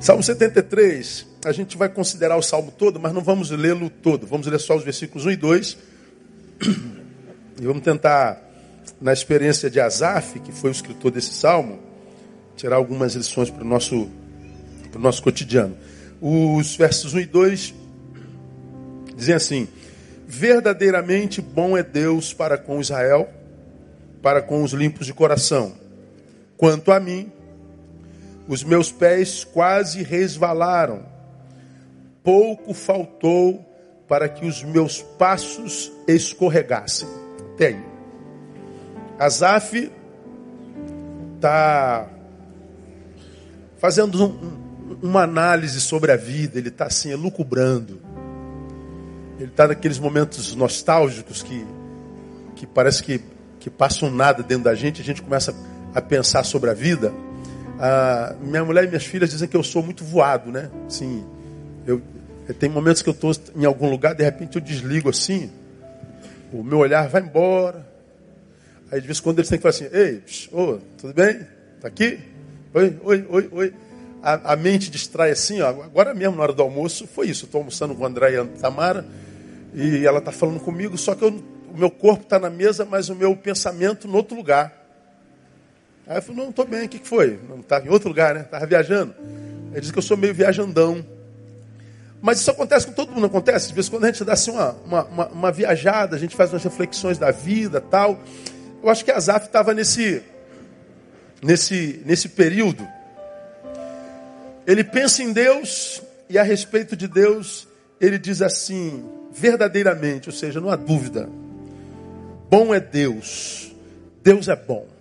Salmo 73, a gente vai considerar o salmo todo, mas não vamos lê-lo todo. Vamos ler só os versículos 1 e 2. E vamos tentar, na experiência de Asaf, que foi o escritor desse salmo, tirar algumas lições para o nosso, para o nosso cotidiano. Os versos 1 e 2 dizem assim: Verdadeiramente bom é Deus para com Israel, para com os limpos de coração. Quanto a mim, os meus pés quase resvalaram, pouco faltou para que os meus passos escorregassem. Até aí. Asaf está fazendo um, uma análise sobre a vida, ele está assim, elucubrando. Ele está naqueles momentos nostálgicos que, que parece que, que passam nada dentro da gente, a gente começa a pensar sobre a vida. Ah, minha mulher e minhas filhas dizem que eu sou muito voado, né? Assim, eu, tem momentos que eu estou em algum lugar, de repente eu desligo assim, o meu olhar vai embora. Aí de vez em quando eles têm que falar assim, ei, oh, tudo bem? Tá aqui? Oi, oi, oi, oi. A, a, mente distrai assim, ó. Agora mesmo, na hora do almoço, foi isso. Estou almoçando com a André e a Tamara. E ela está falando comigo, só que eu, o meu corpo está na mesa, mas o meu pensamento no outro lugar. Aí eu falei, não, estou bem, o que, que foi? Não estava em outro lugar, né? Estava viajando. Ele disse que eu sou meio viajandão. Mas isso acontece com todo mundo, acontece. De vez em quando a gente dá assim uma, uma, uma, uma viajada, a gente faz umas reflexões da vida tal. Eu acho que a Zaf estava nesse, nesse, nesse período. Ele pensa em Deus e a respeito de Deus, ele diz assim: verdadeiramente, ou seja, não há dúvida. Bom é Deus. Deus é bom.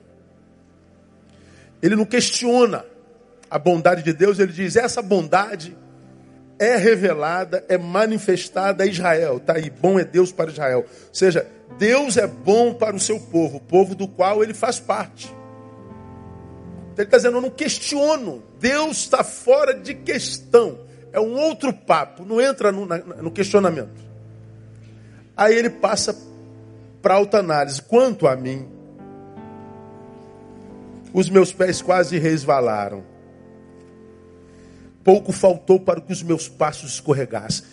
Ele não questiona a bondade de Deus, ele diz: essa bondade é revelada, é manifestada a Israel. Está aí, bom é Deus para Israel. Ou seja, Deus é bom para o seu povo, o povo do qual ele faz parte. Ele está dizendo: eu não questiono, Deus está fora de questão. É um outro papo, não entra no, no questionamento. Aí ele passa para alta análise. Quanto a mim, os meus pés quase resvalaram. Pouco faltou para que os meus passos escorregassem.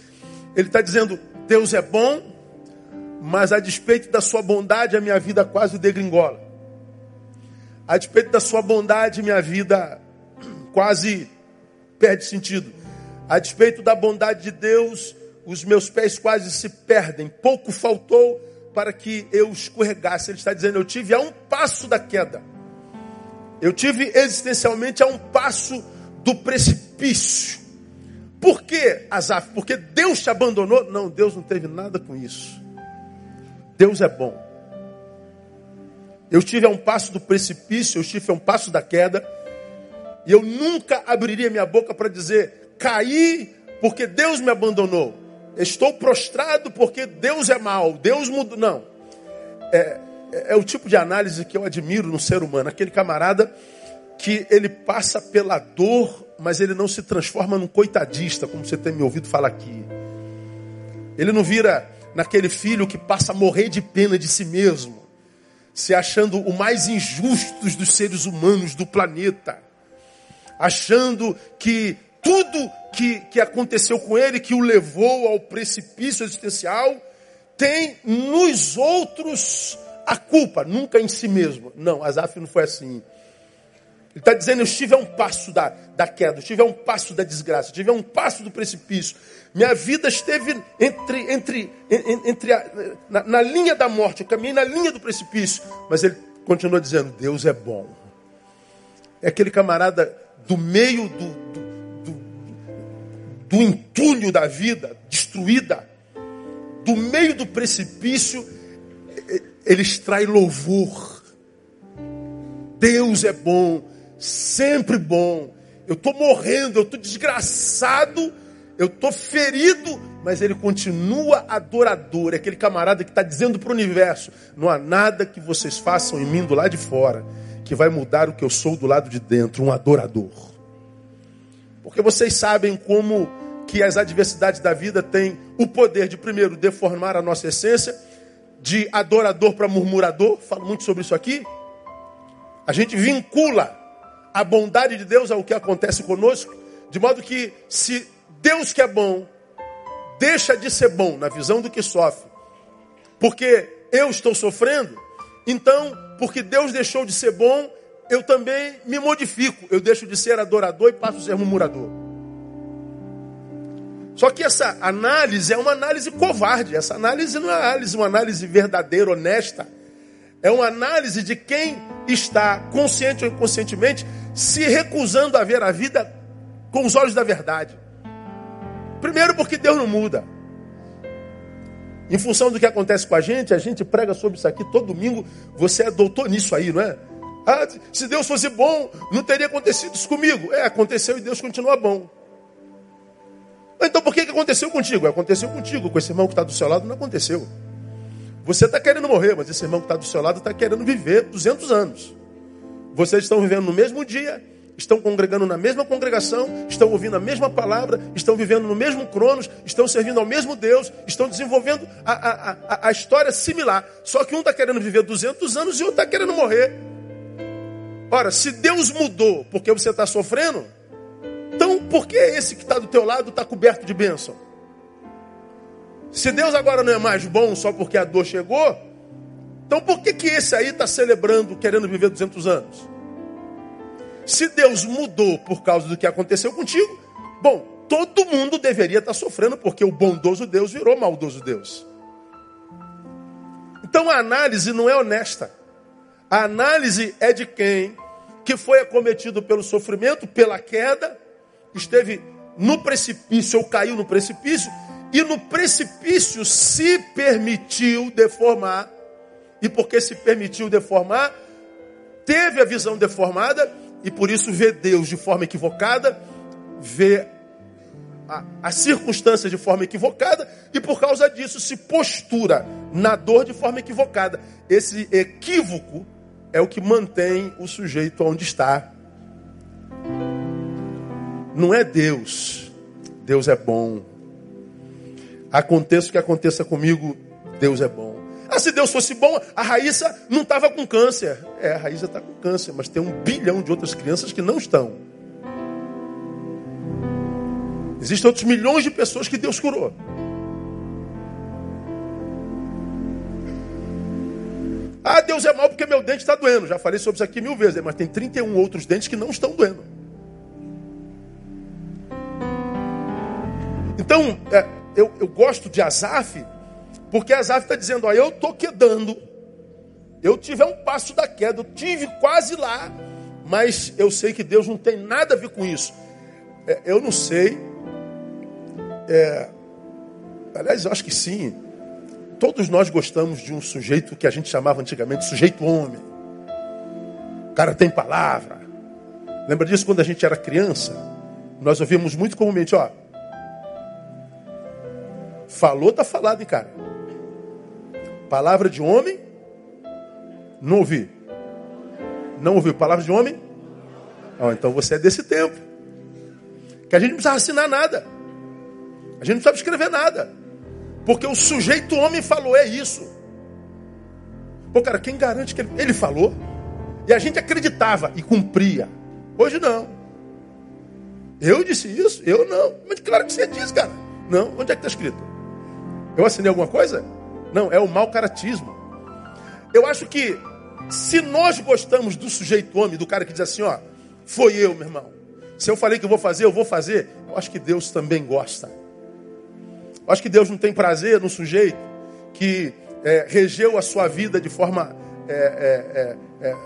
Ele está dizendo: Deus é bom, mas a despeito da sua bondade, a minha vida quase degringola. A despeito da sua bondade, minha vida quase perde sentido. A despeito da bondade de Deus, os meus pés quase se perdem. Pouco faltou para que eu escorregasse. Ele está dizendo: eu tive a um passo da queda. Eu tive existencialmente a um passo do precipício. Por que, Azaf? Porque Deus te abandonou? Não, Deus não teve nada com isso. Deus é bom. Eu estive a um passo do precipício, eu estive a um passo da queda, e eu nunca abriria minha boca para dizer: caí porque Deus me abandonou. Estou prostrado porque Deus é mal, Deus mudou. Não. É, é, é o tipo de análise que eu admiro no ser humano. Aquele camarada que ele passa pela dor, mas ele não se transforma num coitadista, como você tem me ouvido falar aqui. Ele não vira naquele filho que passa a morrer de pena de si mesmo, se achando o mais injusto dos seres humanos do planeta, achando que tudo que, que aconteceu com ele, que o levou ao precipício existencial, tem nos outros a culpa, nunca em si mesmo. Não, Asaf não foi assim. Ele está dizendo: eu estive a um passo da, da queda, eu estive a um passo da desgraça, eu estive a um passo do precipício. Minha vida esteve entre, entre, entre a, na, na linha da morte, eu caminhei na linha do precipício. Mas ele continua dizendo: Deus é bom. É aquele camarada do meio do, do entulho da vida, destruída, do meio do precipício, ele extrai louvor. Deus é bom, sempre bom. Eu estou morrendo, eu estou desgraçado, eu estou ferido, mas ele continua adorador. É aquele camarada que está dizendo para o universo: não há nada que vocês façam em mim do lado de fora que vai mudar o que eu sou do lado de dentro, um adorador. Porque vocês sabem como que as adversidades da vida têm o poder de, primeiro, deformar a nossa essência, de adorador para murmurador, falo muito sobre isso aqui. A gente vincula a bondade de Deus ao que acontece conosco, De modo que se Deus que é bom deixa de ser bom na visão do que sofre, porque eu estou sofrendo, então, porque Deus deixou de ser bom, eu também me modifico. Eu deixo de ser adorador e passo a ser murmurador. Só que essa análise é uma análise covarde. Essa análise não é análise, uma análise verdadeira, honesta. É uma análise de quem está, consciente ou inconscientemente, se recusando a ver a vida com os olhos da verdade. Primeiro, porque Deus não muda. Em função do que acontece com a gente, a gente prega sobre isso aqui todo domingo. Você é doutor nisso aí, não é? Ah, se Deus fosse bom, não teria acontecido isso comigo. É, aconteceu e Deus continua bom. Então por que, que aconteceu contigo? Aconteceu contigo, com esse irmão que está do seu lado não aconteceu. Você está querendo morrer, mas esse irmão que está do seu lado está querendo viver 200 anos. Vocês estão vivendo no mesmo dia, estão congregando na mesma congregação, estão ouvindo a mesma palavra, estão vivendo no mesmo cronos, estão servindo ao mesmo Deus, estão desenvolvendo a, a, a, a história similar. Só que um está querendo viver 200 anos e outro está querendo morrer. Ora, se Deus mudou porque você está sofrendo, então por que esse que está do teu lado está coberto de bênção? Se Deus agora não é mais bom só porque a dor chegou, então por que, que esse aí está celebrando, querendo viver 200 anos? Se Deus mudou por causa do que aconteceu contigo, bom, todo mundo deveria estar tá sofrendo porque o bondoso Deus virou maldoso Deus. Então a análise não é honesta. A análise é de quem que foi acometido pelo sofrimento, pela queda, esteve no precipício ou caiu no precipício e no precipício se permitiu deformar. E porque se permitiu deformar, teve a visão deformada e por isso vê Deus de forma equivocada, vê a, as circunstâncias de forma equivocada e por causa disso se postura na dor de forma equivocada. Esse equívoco é o que mantém o sujeito onde está. Não é Deus. Deus é bom. Aconteça o que aconteça comigo, Deus é bom. Ah, se Deus fosse bom, a Raíssa não estava com câncer. É, a Raíssa está com câncer, mas tem um bilhão de outras crianças que não estão. Existem outros milhões de pessoas que Deus curou. Ah, Deus é mal porque meu dente está doendo. Já falei sobre isso aqui mil vezes, mas tem 31 outros dentes que não estão doendo. Então, é, eu, eu gosto de Azaf, porque Azaf está dizendo, ó, eu estou quedando. Eu tive um passo da queda, eu tive quase lá, mas eu sei que Deus não tem nada a ver com isso. É, eu não sei. É, aliás, eu acho que sim. Todos nós gostamos de um sujeito que a gente chamava antigamente sujeito homem. O cara tem palavra. Lembra disso quando a gente era criança? Nós ouvíamos muito comumente, ó, Falou, tá falado, cara? Palavra de homem? Não ouvi. Não ouviu palavra de homem? Então você é desse tempo. Que a gente não precisa assinar nada. A gente não precisa escrever nada. Porque o sujeito homem falou, é isso. Pô, cara, quem garante que ele, ele falou? E a gente acreditava e cumpria. Hoje não. Eu disse isso? Eu não. Mas claro que você disse, cara. Não. Onde é que está escrito? Eu assinei alguma coisa? Não, é o mau caratismo. Eu acho que se nós gostamos do sujeito homem, do cara que diz assim, ó, foi eu, meu irmão. Se eu falei que eu vou fazer, eu vou fazer. Eu acho que Deus também gosta. Eu acho que Deus não tem prazer no sujeito que é, regeu a sua vida de forma é, é, é, é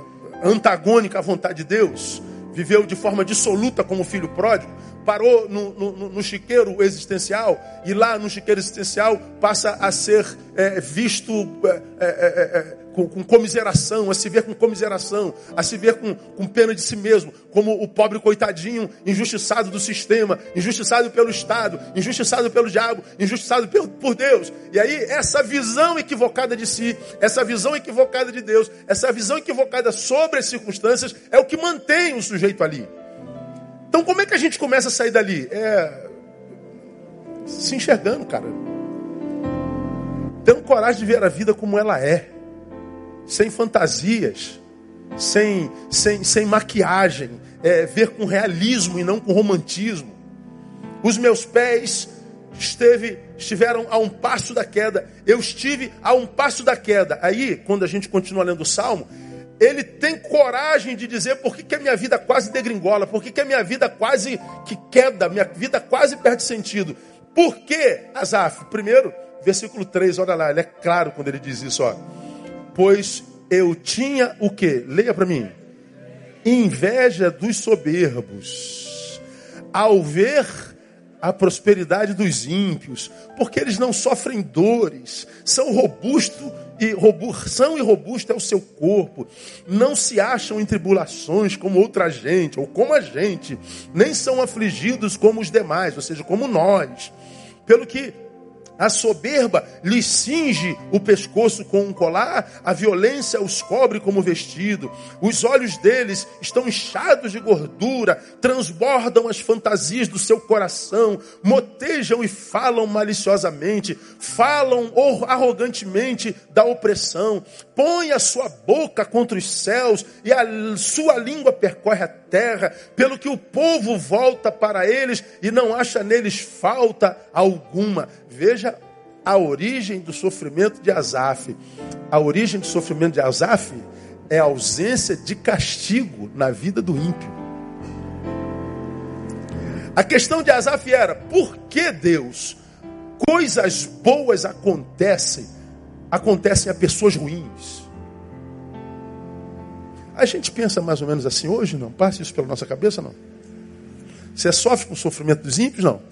antagônica à vontade de Deus, viveu de forma dissoluta como filho pródigo, parou no, no, no, chiqueiro existencial e lá no chiqueiro existencial passa a ser é, visto é, é, é, é com, com, comiseração, a se ver com comiseração, a se ver com, com pena de si mesmo, como o pobre coitadinho injustiçado do sistema, injustiçado pelo Estado, injustiçado pelo diabo, injustiçado por, por Deus. E aí essa visão equivocada de si, essa visão equivocada de Deus, essa visão equivocada sobre as circunstâncias é o que mantém o sujeito ali. Então como é que a gente começa a sair dali? É se enxergando, cara. Tendo coragem de ver a vida como ela é. Sem fantasias, sem, sem, sem maquiagem, é, ver com realismo e não com romantismo. Os meus pés esteve, estiveram a um passo da queda. Eu estive a um passo da queda. Aí, quando a gente continua lendo o Salmo, ele tem coragem de dizer por que, que a minha vida quase degringola, por que, que a minha vida quase que queda, minha vida quase perde sentido. Por que, Asaf? Primeiro, versículo 3, olha lá, ele é claro quando ele diz isso, ó. Pois eu tinha o que? Leia para mim. Inveja dos soberbos. Ao ver a prosperidade dos ímpios, porque eles não sofrem dores, são robustos e são e robusto é o seu corpo, não se acham em tribulações como outra gente ou como a gente, nem são afligidos como os demais, ou seja, como nós. Pelo que a soberba lhes cinge o pescoço com um colar, a violência os cobre como vestido. Os olhos deles estão inchados de gordura, transbordam as fantasias do seu coração, motejam e falam maliciosamente, falam arrogantemente da opressão. Põe a sua boca contra os céus e a sua língua percorre a terra, pelo que o povo volta para eles e não acha neles falta alguma. Veja a origem do sofrimento de Asaf. A origem do sofrimento de Asaf é a ausência de castigo na vida do ímpio. A questão de Asaf era: por que Deus coisas boas acontecem, acontecem a pessoas ruins? A gente pensa mais ou menos assim hoje, não? Passa isso pela nossa cabeça, não? Você sofre com o sofrimento dos ímpios, não?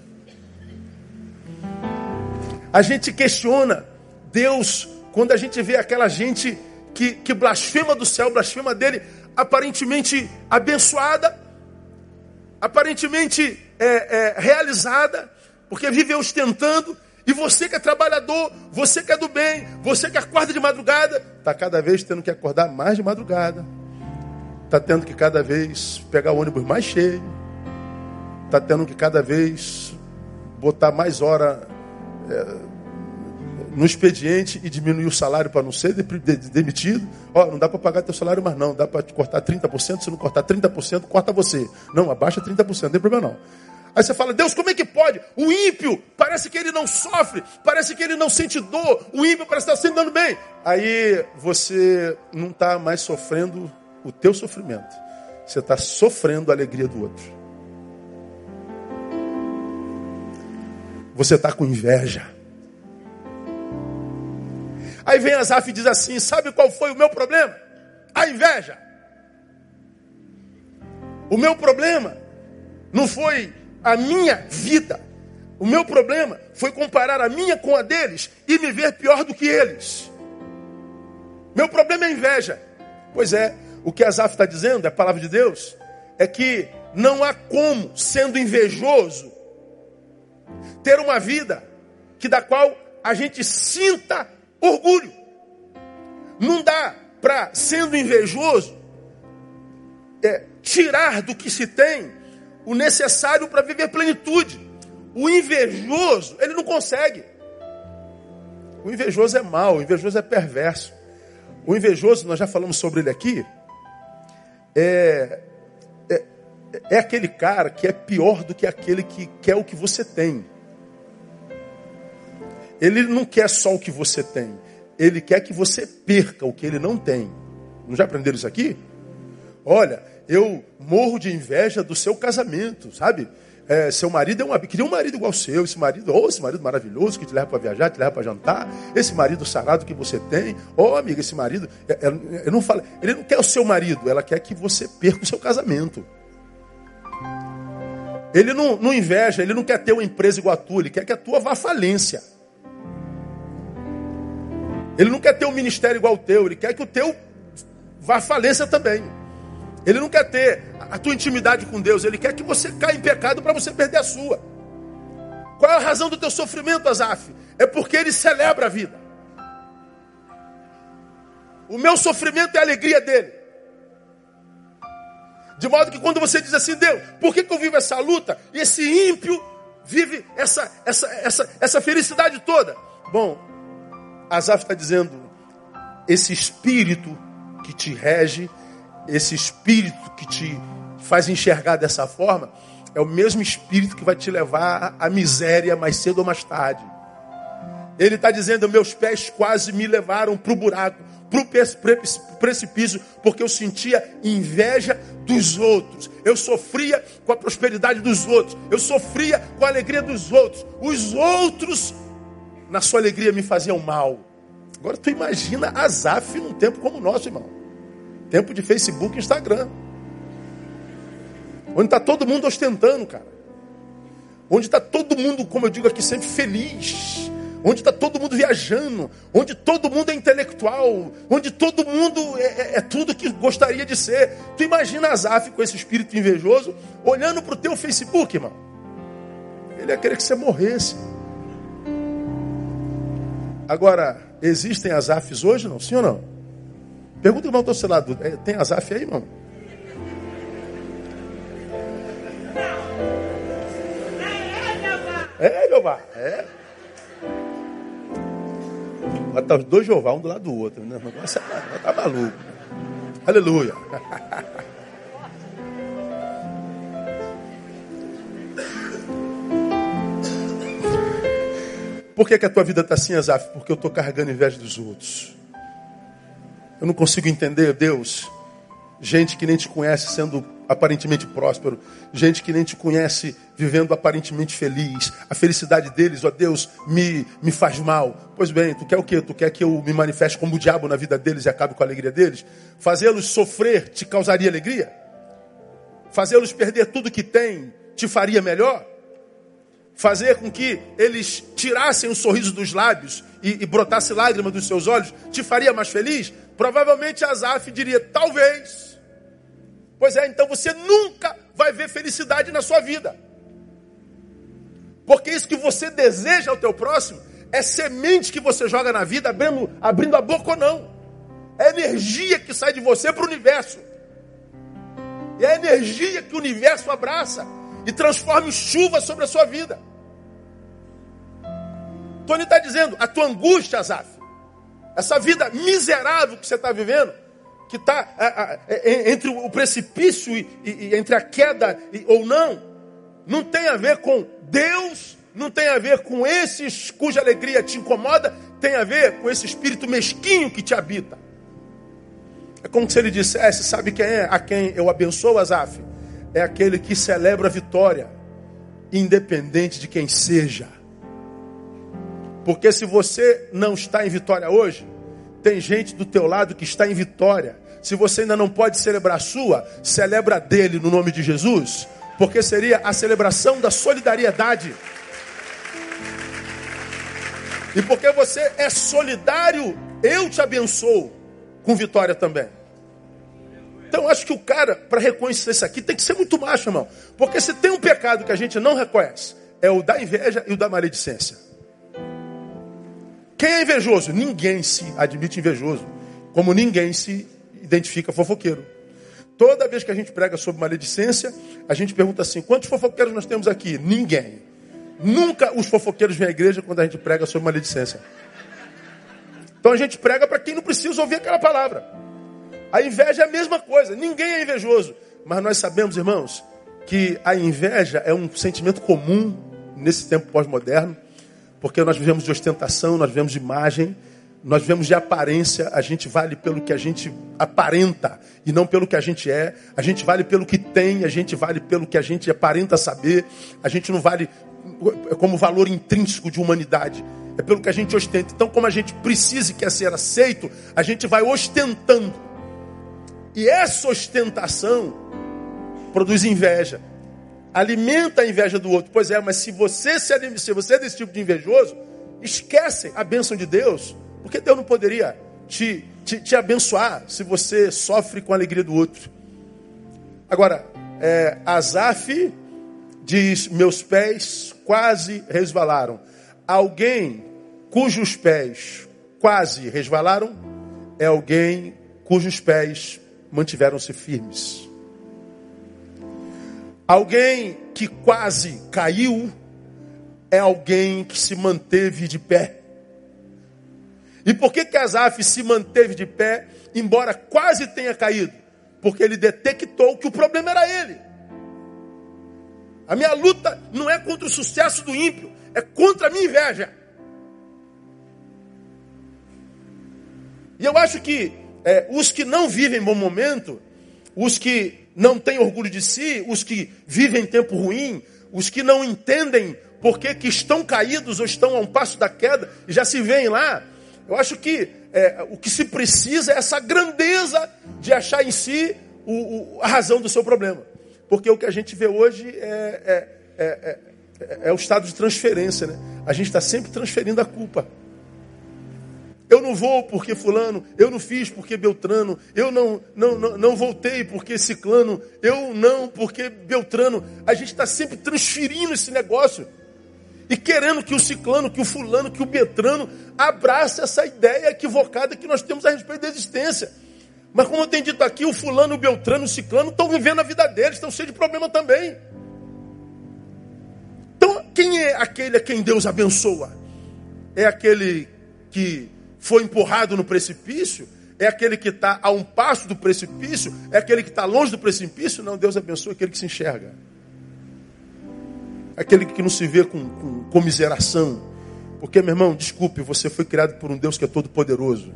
A gente questiona Deus quando a gente vê aquela gente que, que blasfema do céu, blasfema dele, aparentemente abençoada, aparentemente é, é, realizada, porque vive ostentando, e você que é trabalhador, você que é do bem, você que acorda de madrugada, está cada vez tendo que acordar mais de madrugada, está tendo que cada vez pegar o ônibus mais cheio, está tendo que cada vez botar mais hora é, no expediente e diminuir o salário para não ser demitido. Ó, não dá para pagar teu salário mais não, dá para cortar 30%, se não cortar 30%, corta você. Não, abaixa 30%, não tem problema não. Aí você fala, Deus, como é que pode? O ímpio, parece que ele não sofre, parece que ele não sente dor, o ímpio parece estar se dando bem. Aí você não está mais sofrendo o teu sofrimento, você está sofrendo a alegria do outro. Você está com inveja. Aí vem Asaf e diz assim: Sabe qual foi o meu problema? A inveja. O meu problema não foi a minha vida. O meu problema foi comparar a minha com a deles e me ver pior do que eles. Meu problema é a inveja. Pois é, o que Asaf está dizendo, é a palavra de Deus, é que não há como, sendo invejoso, ter uma vida que da qual a gente sinta Orgulho. Não dá para, sendo invejoso, é, tirar do que se tem o necessário para viver plenitude. O invejoso, ele não consegue. O invejoso é mau, o invejoso é perverso. O invejoso, nós já falamos sobre ele aqui, é, é, é aquele cara que é pior do que aquele que quer o que você tem. Ele não quer só o que você tem. Ele quer que você perca o que ele não tem. Não já aprenderam isso aqui? Olha, eu morro de inveja do seu casamento, sabe? É, seu marido é um queria um marido igual ao seu, esse marido, oh, esse marido maravilhoso que te leva para viajar, te leva para jantar, esse marido sarado que você tem, oh amiga, esse marido, é, é, ele não fala, ele não quer o seu marido, ela quer que você perca o seu casamento. Ele não, não inveja, ele não quer ter uma empresa igual a tua, ele quer que a tua vá à falência. Ele não quer ter um ministério igual o teu, ele quer que o teu vá à falência também. Ele não quer ter a tua intimidade com Deus, ele quer que você caia em pecado para você perder a sua. Qual é a razão do teu sofrimento, Azaf? É porque ele celebra a vida. O meu sofrimento é a alegria dele. De modo que quando você diz assim, Deus, por que, que eu vivo essa luta? E esse ímpio vive essa, essa, essa, essa felicidade toda. Bom, Asaf está dizendo: esse espírito que te rege, esse espírito que te faz enxergar dessa forma, é o mesmo espírito que vai te levar à miséria mais cedo ou mais tarde. Ele está dizendo: meus pés quase me levaram para o buraco, para o precipício, porque eu sentia inveja dos outros. Eu sofria com a prosperidade dos outros. Eu sofria com a alegria dos outros. Os outros, na sua alegria, me faziam mal. Agora tu imagina Azaf num tempo como o nosso, irmão. Tempo de Facebook e Instagram. Onde está todo mundo ostentando, cara. Onde está todo mundo, como eu digo aqui, sempre feliz onde está todo mundo viajando, onde todo mundo é intelectual, onde todo mundo é, é, é tudo que gostaria de ser. Tu imagina Azaf com esse espírito invejoso, olhando para o teu Facebook, irmão. Ele ia querer que você morresse. Agora, existem Azafs hoje, não? Sim ou não? Pergunta o irmão do seu lado, é, tem Azaf aí, irmão? É, Jeová, é. Vai estar os dois Jeová, um do lado do outro. Né? Negócio é, tá maluco. Aleluia. Por que, que a tua vida está assim, Azaf? Porque eu estou carregando inveja dos outros. Eu não consigo entender, Deus, gente que nem te conhece sendo aparentemente próspero, gente que nem te conhece vivendo aparentemente feliz. A felicidade deles, ó Deus, me, me faz mal. Pois bem, tu quer o quê? Tu quer que eu me manifeste como o diabo na vida deles e acabe com a alegria deles? Fazê-los sofrer te causaria alegria? Fazê-los perder tudo que têm te faria melhor? Fazer com que eles tirassem o sorriso dos lábios e, e brotasse lágrima dos seus olhos te faria mais feliz? Provavelmente Azaf diria, talvez. Pois é, então você nunca vai ver felicidade na sua vida. Porque isso que você deseja ao teu próximo é semente que você joga na vida, abrindo, abrindo a boca ou não. É energia que sai de você para o universo. E é energia que o universo abraça e transforma em chuva sobre a sua vida. Tony está dizendo, a tua angústia, Azaf, essa vida miserável que você está vivendo, que está entre o precipício e, e, e entre a queda e, ou não, não tem a ver com Deus, não tem a ver com esses cuja alegria te incomoda, tem a ver com esse espírito mesquinho que te habita. É como se ele dissesse: sabe quem é a quem eu abençoo, Azaf? É aquele que celebra a vitória, independente de quem seja. Porque se você não está em vitória hoje, tem gente do teu lado que está em vitória. Se você ainda não pode celebrar a sua, celebra dele no nome de Jesus, porque seria a celebração da solidariedade. E porque você é solidário, eu te abençoo com vitória também. Então acho que o cara, para reconhecer isso aqui, tem que ser muito macho, irmão. Porque se tem um pecado que a gente não reconhece, é o da inveja e o da maledicência. Quem é invejoso? Ninguém se admite invejoso. Como ninguém se identifica fofoqueiro. Toda vez que a gente prega sobre maledicência, a gente pergunta assim: quantos fofoqueiros nós temos aqui? Ninguém. Nunca os fofoqueiros vêm à igreja quando a gente prega sobre maledicência. Então a gente prega para quem não precisa ouvir aquela palavra. A inveja é a mesma coisa, ninguém é invejoso. Mas nós sabemos, irmãos, que a inveja é um sentimento comum nesse tempo pós-moderno. Porque nós vivemos de ostentação, nós vivemos de imagem, nós vivemos de aparência, a gente vale pelo que a gente aparenta e não pelo que a gente é. A gente vale pelo que tem, a gente vale pelo que a gente aparenta saber. A gente não vale como valor intrínseco de humanidade. É pelo que a gente ostenta. Então, como a gente precisa e quer ser aceito, a gente vai ostentando. E essa ostentação produz inveja alimenta a inveja do outro. Pois é, mas se você, se, se você é desse tipo de invejoso, esquece a bênção de Deus, porque Deus não poderia te, te, te abençoar se você sofre com a alegria do outro. Agora, é, Azaf diz: Meus pés quase resvalaram. Alguém cujos pés quase resvalaram é alguém cujos pés mantiveram-se firmes. Alguém que quase caiu é alguém que se manteve de pé. E por que que Asaf se manteve de pé, embora quase tenha caído? Porque ele detectou que o problema era ele. A minha luta não é contra o sucesso do ímpio, é contra a minha inveja. E eu acho que é, os que não vivem bom momento, os que não têm orgulho de si, os que vivem tempo ruim, os que não entendem por que, estão caídos ou estão a um passo da queda, e já se veem lá. Eu acho que é, o que se precisa é essa grandeza de achar em si o, o, a razão do seu problema. Porque o que a gente vê hoje é, é, é, é, é o estado de transferência. Né? A gente está sempre transferindo a culpa. Eu não vou porque fulano, eu não fiz porque Beltrano, eu não, não, não, não voltei porque Ciclano, eu não porque Beltrano. A gente está sempre transferindo esse negócio e querendo que o Ciclano, que o Fulano, que o Beltrano abrace essa ideia equivocada que nós temos a respeito da existência. Mas como eu tenho dito aqui, o Fulano, o Beltrano, o Ciclano estão vivendo a vida deles, estão cheios de problema também. Então, quem é aquele a quem Deus abençoa? É aquele que foi empurrado no precipício? É aquele que está a um passo do precipício? É aquele que está longe do precipício? Não, Deus abençoa aquele que se enxerga. Aquele que não se vê com, com comiseração. Porque, meu irmão, desculpe, você foi criado por um Deus que é todo poderoso.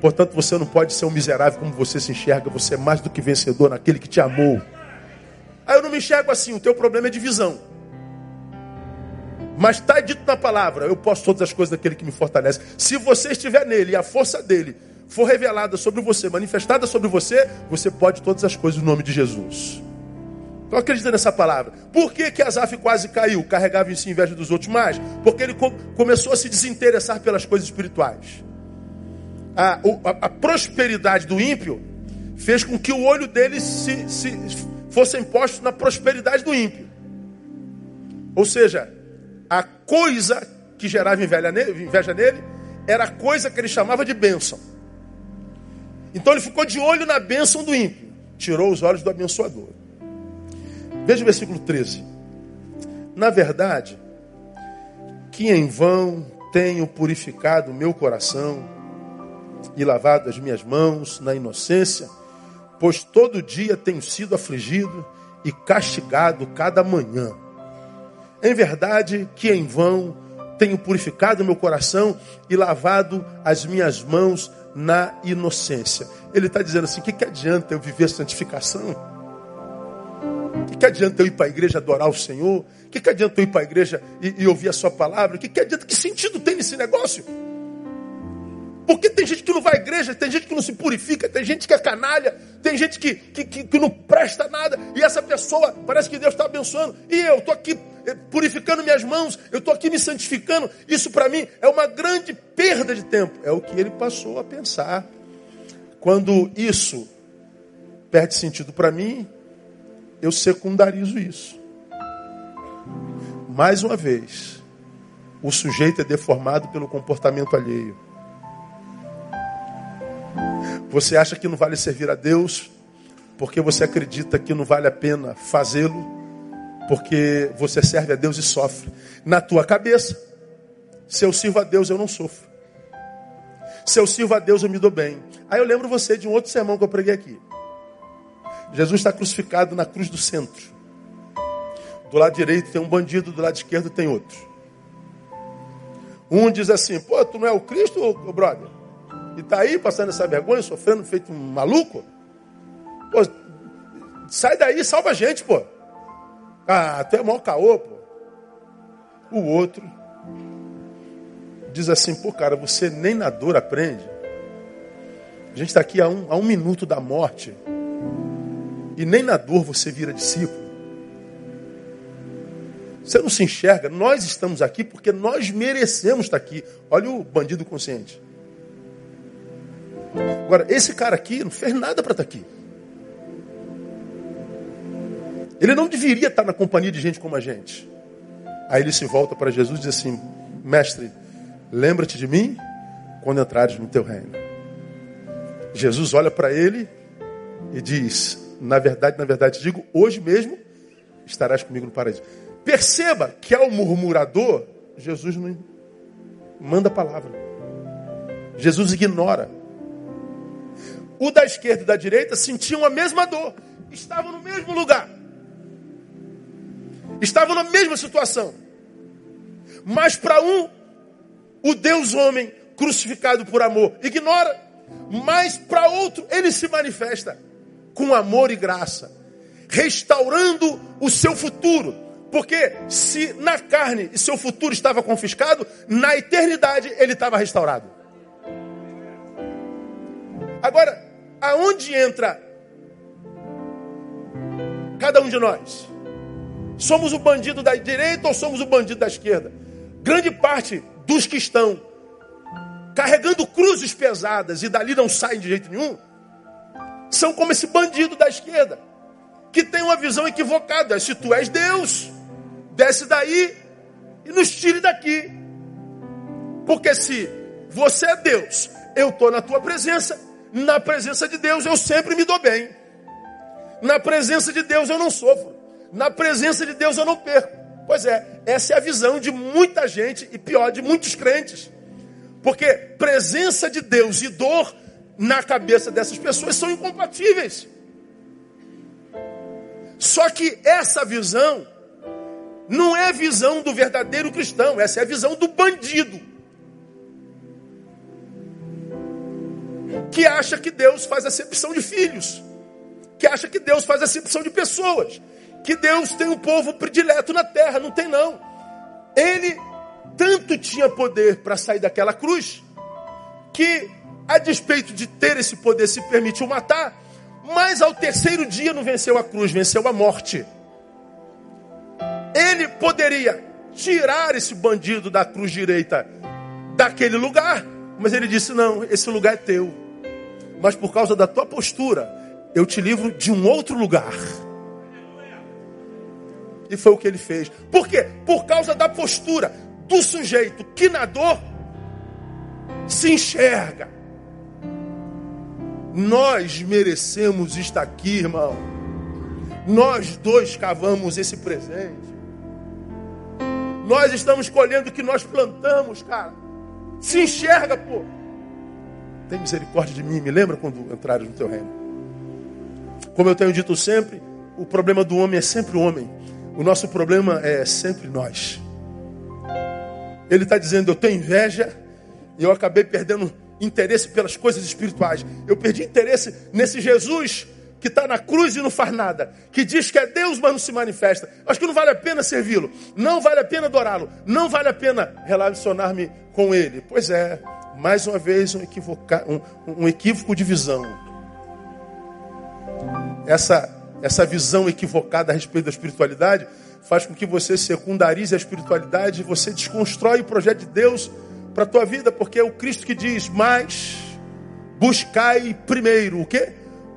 Portanto, você não pode ser um miserável como você se enxerga. Você é mais do que vencedor naquele que te amou. Aí eu não me enxergo assim. O teu problema é de visão. Mas está dito na palavra: eu posso todas as coisas daquele que me fortalece. Se você estiver nele e a força dele for revelada sobre você, manifestada sobre você, você pode todas as coisas no nome de Jesus. Então acredita nessa palavra. Por que, que Asaf quase caiu? Carregava em si inveja dos outros mais? Porque ele co começou a se desinteressar pelas coisas espirituais. A, a, a, prosperidade do ímpio fez com que o olho dele se, se fosse imposto na prosperidade do ímpio. Ou seja, a coisa que gerava inveja nele, era a coisa que ele chamava de bênção. Então ele ficou de olho na bênção do ímpio, tirou os olhos do abençoador. Veja o versículo 13. Na verdade, que em vão tenho purificado o meu coração e lavado as minhas mãos na inocência, pois todo dia tenho sido afligido e castigado cada manhã. Em verdade que em vão tenho purificado meu coração e lavado as minhas mãos na inocência. Ele está dizendo assim: o que, que adianta eu viver santificação? O que, que adianta eu ir para a igreja adorar o Senhor? O que, que adianta eu ir para a igreja e, e ouvir a sua palavra? O que, que adianta? Que sentido tem nesse negócio? Porque tem gente que não vai à igreja, tem gente que não se purifica, tem gente que é canalha, tem gente que, que, que, que não presta nada, e essa pessoa parece que Deus está abençoando, e eu estou aqui purificando minhas mãos, eu estou aqui me santificando. Isso para mim é uma grande perda de tempo. É o que ele passou a pensar. Quando isso perde sentido para mim, eu secundarizo isso. Mais uma vez, o sujeito é deformado pelo comportamento alheio. Você acha que não vale servir a Deus porque você acredita que não vale a pena fazê-lo, porque você serve a Deus e sofre. Na tua cabeça, se eu sirvo a Deus, eu não sofro. Se eu sirvo a Deus, eu me dou bem. Aí eu lembro você de um outro sermão que eu preguei aqui. Jesus está crucificado na cruz do centro. Do lado direito tem um bandido, do lado esquerdo tem outro. Um diz assim: pô, tu não é o Cristo, brother? E está aí passando essa vergonha, sofrendo, feito um maluco? Pô, sai daí, salva a gente, pô. Ah, tu é maior caô, pô. O outro diz assim, pô, cara, você nem na dor aprende. A gente está aqui a um, a um minuto da morte. E nem na dor você vira discípulo. Você não se enxerga. Nós estamos aqui porque nós merecemos estar aqui. Olha o bandido consciente. Agora, esse cara aqui não fez nada para estar tá aqui. Ele não deveria estar na companhia de gente como a gente. Aí ele se volta para Jesus e diz assim: Mestre, lembra-te de mim quando entrares no teu reino. Jesus olha para ele e diz: Na verdade, na verdade, digo, hoje mesmo estarás comigo no paraíso. Perceba que ao murmurador, Jesus não manda a palavra. Jesus ignora. O da esquerda e da direita sentiam a mesma dor, estavam no mesmo lugar. Estavam na mesma situação. Mas para um, o Deus homem crucificado por amor ignora, mas para outro ele se manifesta com amor e graça, restaurando o seu futuro. Porque se na carne seu futuro estava confiscado, na eternidade ele estava restaurado. Agora, aonde entra cada um de nós? Somos o bandido da direita ou somos o bandido da esquerda? Grande parte dos que estão carregando cruzes pesadas e dali não saem de jeito nenhum, são como esse bandido da esquerda, que tem uma visão equivocada. Se tu és Deus, desce daí e nos tire daqui. Porque se você é Deus, eu estou na tua presença, na presença de Deus eu sempre me dou bem. Na presença de Deus eu não sofro. Na presença de Deus eu não perco. Pois é, essa é a visão de muita gente e pior, de muitos crentes. Porque presença de Deus e dor na cabeça dessas pessoas são incompatíveis. Só que essa visão não é a visão do verdadeiro cristão, essa é a visão do bandido. Que acha que Deus faz acepção de filhos, que acha que Deus faz acepção de pessoas, que Deus tem um povo predileto na terra. Não tem, não. Ele tanto tinha poder para sair daquela cruz, que, a despeito de ter esse poder, se permitiu matar, mas ao terceiro dia não venceu a cruz, venceu a morte. Ele poderia tirar esse bandido da cruz direita daquele lugar, mas ele disse: Não, esse lugar é teu. Mas por causa da tua postura, eu te livro de um outro lugar. E foi o que ele fez. Por quê? Por causa da postura do sujeito que na dor se enxerga. Nós merecemos estar aqui, irmão. Nós dois cavamos esse presente. Nós estamos colhendo o que nós plantamos, cara. Se enxerga, pô. Tem misericórdia de mim, me lembra quando entraram no teu reino. Como eu tenho dito sempre, o problema do homem é sempre o homem. O nosso problema é sempre nós. Ele está dizendo: Eu tenho inveja e eu acabei perdendo interesse pelas coisas espirituais. Eu perdi interesse nesse Jesus que está na cruz e não faz nada, que diz que é Deus, mas não se manifesta. Acho que não vale a pena servi-lo, não vale a pena adorá-lo, não vale a pena relacionar-me com ele. Pois é, mais uma vez um, um, um equívoco de visão. Essa essa visão equivocada a respeito da espiritualidade faz com que você secundarize a espiritualidade e você desconstrói o projeto de Deus para a tua vida, porque é o Cristo que diz: "Mas buscai primeiro o quê?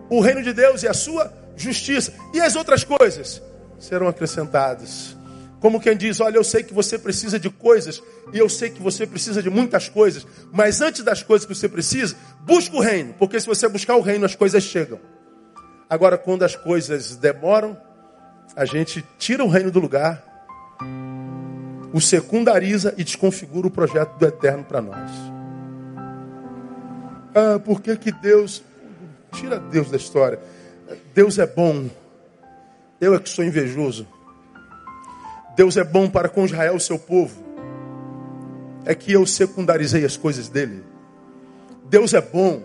O reino de Deus e a sua justiça, e as outras coisas serão acrescentadas." Como quem diz: Olha, eu sei que você precisa de coisas, e eu sei que você precisa de muitas coisas, mas antes das coisas que você precisa, busca o reino, porque se você buscar o reino, as coisas chegam. Agora, quando as coisas demoram, a gente tira o reino do lugar, o secundariza e desconfigura o projeto do eterno para nós. Ah, por que, que Deus. Tira Deus da história. Deus é bom. Eu é que sou invejoso. Deus é bom para com Israel, seu povo. É que eu secundarizei as coisas dele. Deus é bom.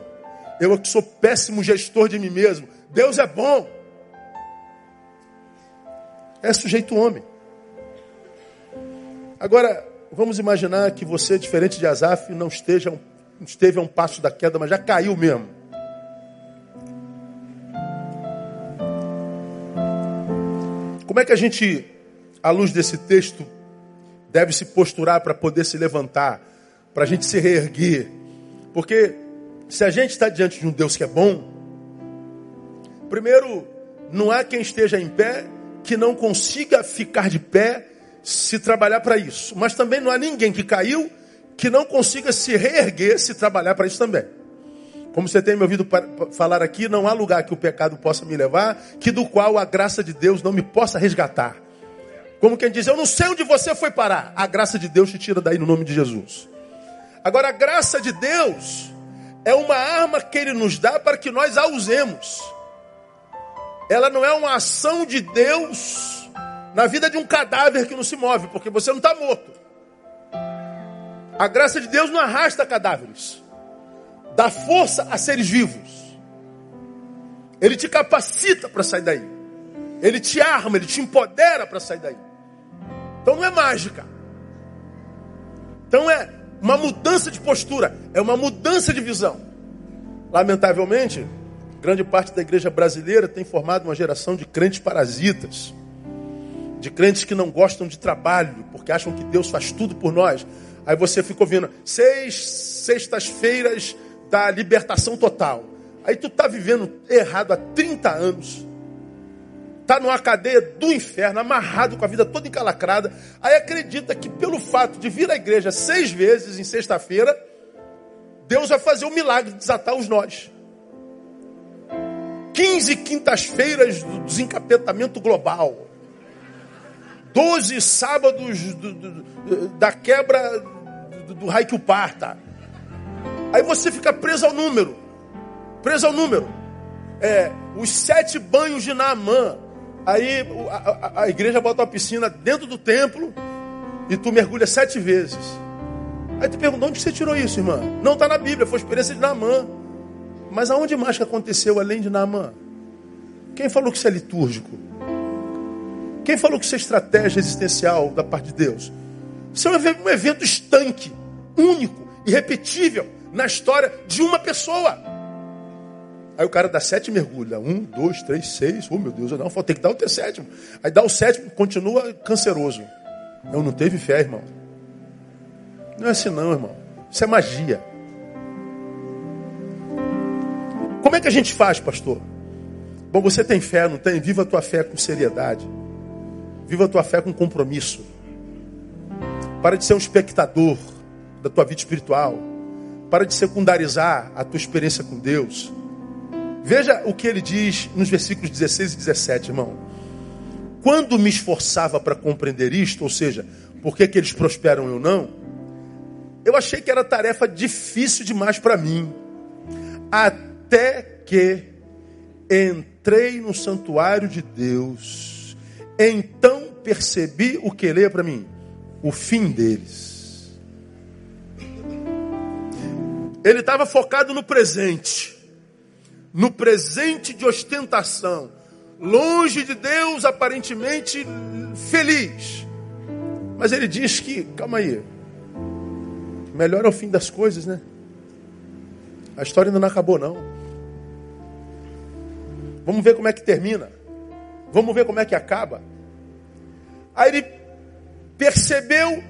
Eu é que sou péssimo gestor de mim mesmo. Deus é bom. É sujeito homem. Agora, vamos imaginar que você, diferente de Asaf, não esteja um, esteve a um passo da queda, mas já caiu mesmo. Como é que a gente, à luz desse texto, deve se posturar para poder se levantar, para a gente se reerguer? Porque se a gente está diante de um Deus que é bom, Primeiro, não há quem esteja em pé que não consiga ficar de pé se trabalhar para isso. Mas também não há ninguém que caiu que não consiga se reerguer se trabalhar para isso também. Como você tem me ouvido falar aqui, não há lugar que o pecado possa me levar, que do qual a graça de Deus não me possa resgatar. Como quem diz, eu não sei onde você foi parar. A graça de Deus te tira daí no nome de Jesus. Agora, a graça de Deus é uma arma que Ele nos dá para que nós a usemos ela não é uma ação de Deus na vida de um cadáver que não se move, porque você não está morto. A graça de Deus não arrasta cadáveres, dá força a seres vivos. Ele te capacita para sair daí. Ele te arma, ele te empodera para sair daí. Então não é mágica. Então é uma mudança de postura, é uma mudança de visão. Lamentavelmente, grande parte da igreja brasileira tem formado uma geração de crentes parasitas, de crentes que não gostam de trabalho, porque acham que Deus faz tudo por nós. Aí você fica ouvindo seis sextas-feiras da libertação total. Aí tu tá vivendo errado há 30 anos. Tá numa cadeia do inferno, amarrado com a vida toda encalacrada. Aí acredita que pelo fato de vir à igreja seis vezes em sexta-feira, Deus vai fazer o milagre de desatar os nós. 15 quintas-feiras do desencapetamento global. 12 sábados do, do, da quebra do, do o parta. Aí você fica preso ao número. Preso ao número. É, os sete banhos de Naamã. Aí a, a, a, igreja bota uma piscina dentro do templo e tu mergulha sete vezes. Aí tu pergunta, onde você tirou isso, irmã? Não está na Bíblia, foi experiência de Naamã. Mas aonde mais que aconteceu além de Naamã? Quem falou que isso é litúrgico? Quem falou que isso é estratégia existencial da parte de Deus? Isso é um evento estanque, único, irrepetível na história de uma pessoa. Aí o cara dá sete mergulha. Um, dois, três, seis. Oh, meu Deus, não, tem que dar o sétimo. Aí dá o sétimo, continua canceroso. Não, não teve fé, irmão. Não é assim não, irmão. Isso é magia. Como é que a gente faz, pastor? Bom, você tem fé, não tem? Viva a tua fé com seriedade. Viva a tua fé com compromisso. Para de ser um espectador da tua vida espiritual. Para de secundarizar a tua experiência com Deus. Veja o que ele diz nos versículos 16 e 17, irmão. Quando me esforçava para compreender isto, ou seja, por que, que eles prosperam ou não, eu achei que era tarefa difícil demais para mim. Até que entrei no santuário de Deus, então percebi o que leia para mim, o fim deles. Ele estava focado no presente, no presente de ostentação, longe de Deus, aparentemente feliz. Mas ele diz que, calma aí, melhor é o fim das coisas, né? A história ainda não acabou, não. Vamos ver como é que termina. Vamos ver como é que acaba. Aí ele percebeu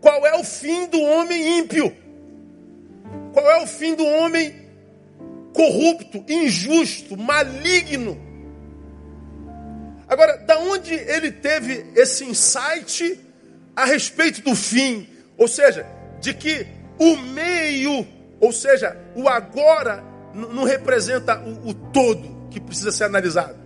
qual é o fim do homem ímpio. Qual é o fim do homem corrupto, injusto, maligno. Agora, da onde ele teve esse insight a respeito do fim? Ou seja, de que o meio, ou seja, o agora, não representa o, o todo que precisa ser analisado.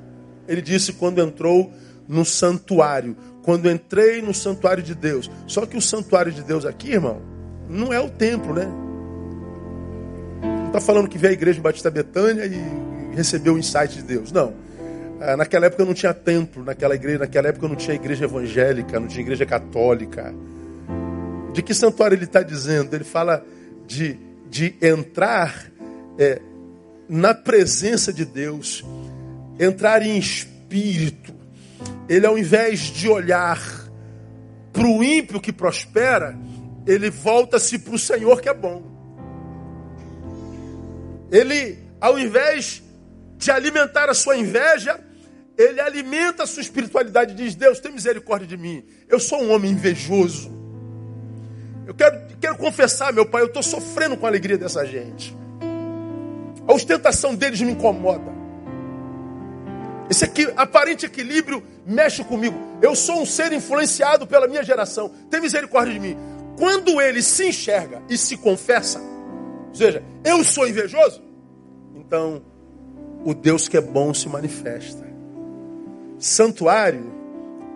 Ele disse quando entrou no santuário, quando entrei no santuário de Deus. Só que o santuário de Deus aqui, irmão, não é o templo, né? Não está falando que veio à igreja Batista Betânia e recebeu o insight de Deus. Não. Ah, naquela época não tinha templo, naquela igreja, naquela época não tinha igreja evangélica, não tinha igreja católica. De que santuário ele está dizendo? Ele fala de, de entrar é, na presença de Deus, entrar em espírito. Ele, ao invés de olhar para o ímpio que prospera, ele volta-se para o Senhor que é bom. Ele, ao invés de alimentar a sua inveja, ele alimenta a sua espiritualidade. Diz: Deus, tem misericórdia de mim. Eu sou um homem invejoso. Eu quero, quero confessar, meu pai, eu estou sofrendo com a alegria dessa gente. A ostentação deles me incomoda. Esse aqui, aparente equilíbrio mexe comigo. Eu sou um ser influenciado pela minha geração. Tem misericórdia de mim. Quando ele se enxerga e se confessa, ou seja, eu sou invejoso, então o Deus que é bom se manifesta. Santuário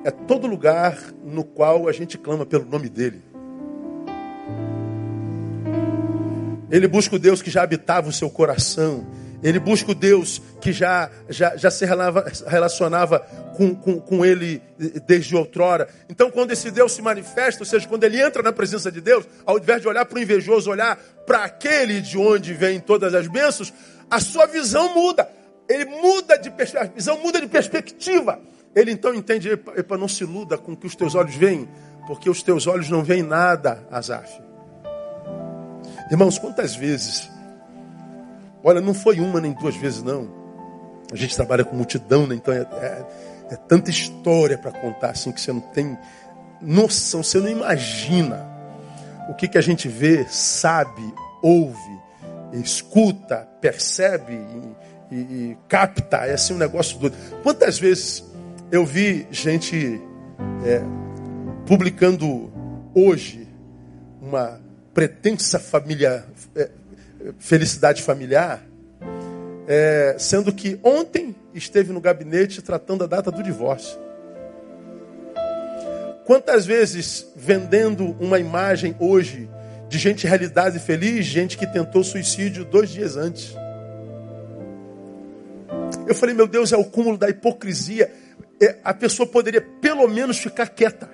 é todo lugar no qual a gente clama pelo nome dele. Ele busca o Deus que já habitava o seu coração. Ele busca o Deus que já, já, já se relacionava com, com, com ele desde outrora. Então, quando esse Deus se manifesta, ou seja, quando ele entra na presença de Deus, ao invés de olhar para o invejoso, olhar para aquele de onde vêm todas as bênçãos, a sua visão muda. Ele muda de visão muda de perspectiva. Ele então entende, epa, não se iluda com o que os teus olhos veem, porque os teus olhos não veem nada, Azaf. Irmãos, quantas vezes, olha, não foi uma nem duas vezes, não. A gente trabalha com multidão, né? então é, é, é tanta história para contar assim que você não tem noção, você não imagina o que, que a gente vê, sabe, ouve, escuta, percebe e, e, e capta. É assim um negócio doido. Quantas vezes eu vi gente é, publicando hoje uma pretensa família, é, felicidade familiar, é, sendo que ontem esteve no gabinete tratando a data do divórcio. Quantas vezes vendendo uma imagem hoje de gente realidade feliz, gente que tentou suicídio dois dias antes? Eu falei, meu Deus, é o cúmulo da hipocrisia. É, a pessoa poderia pelo menos ficar quieta.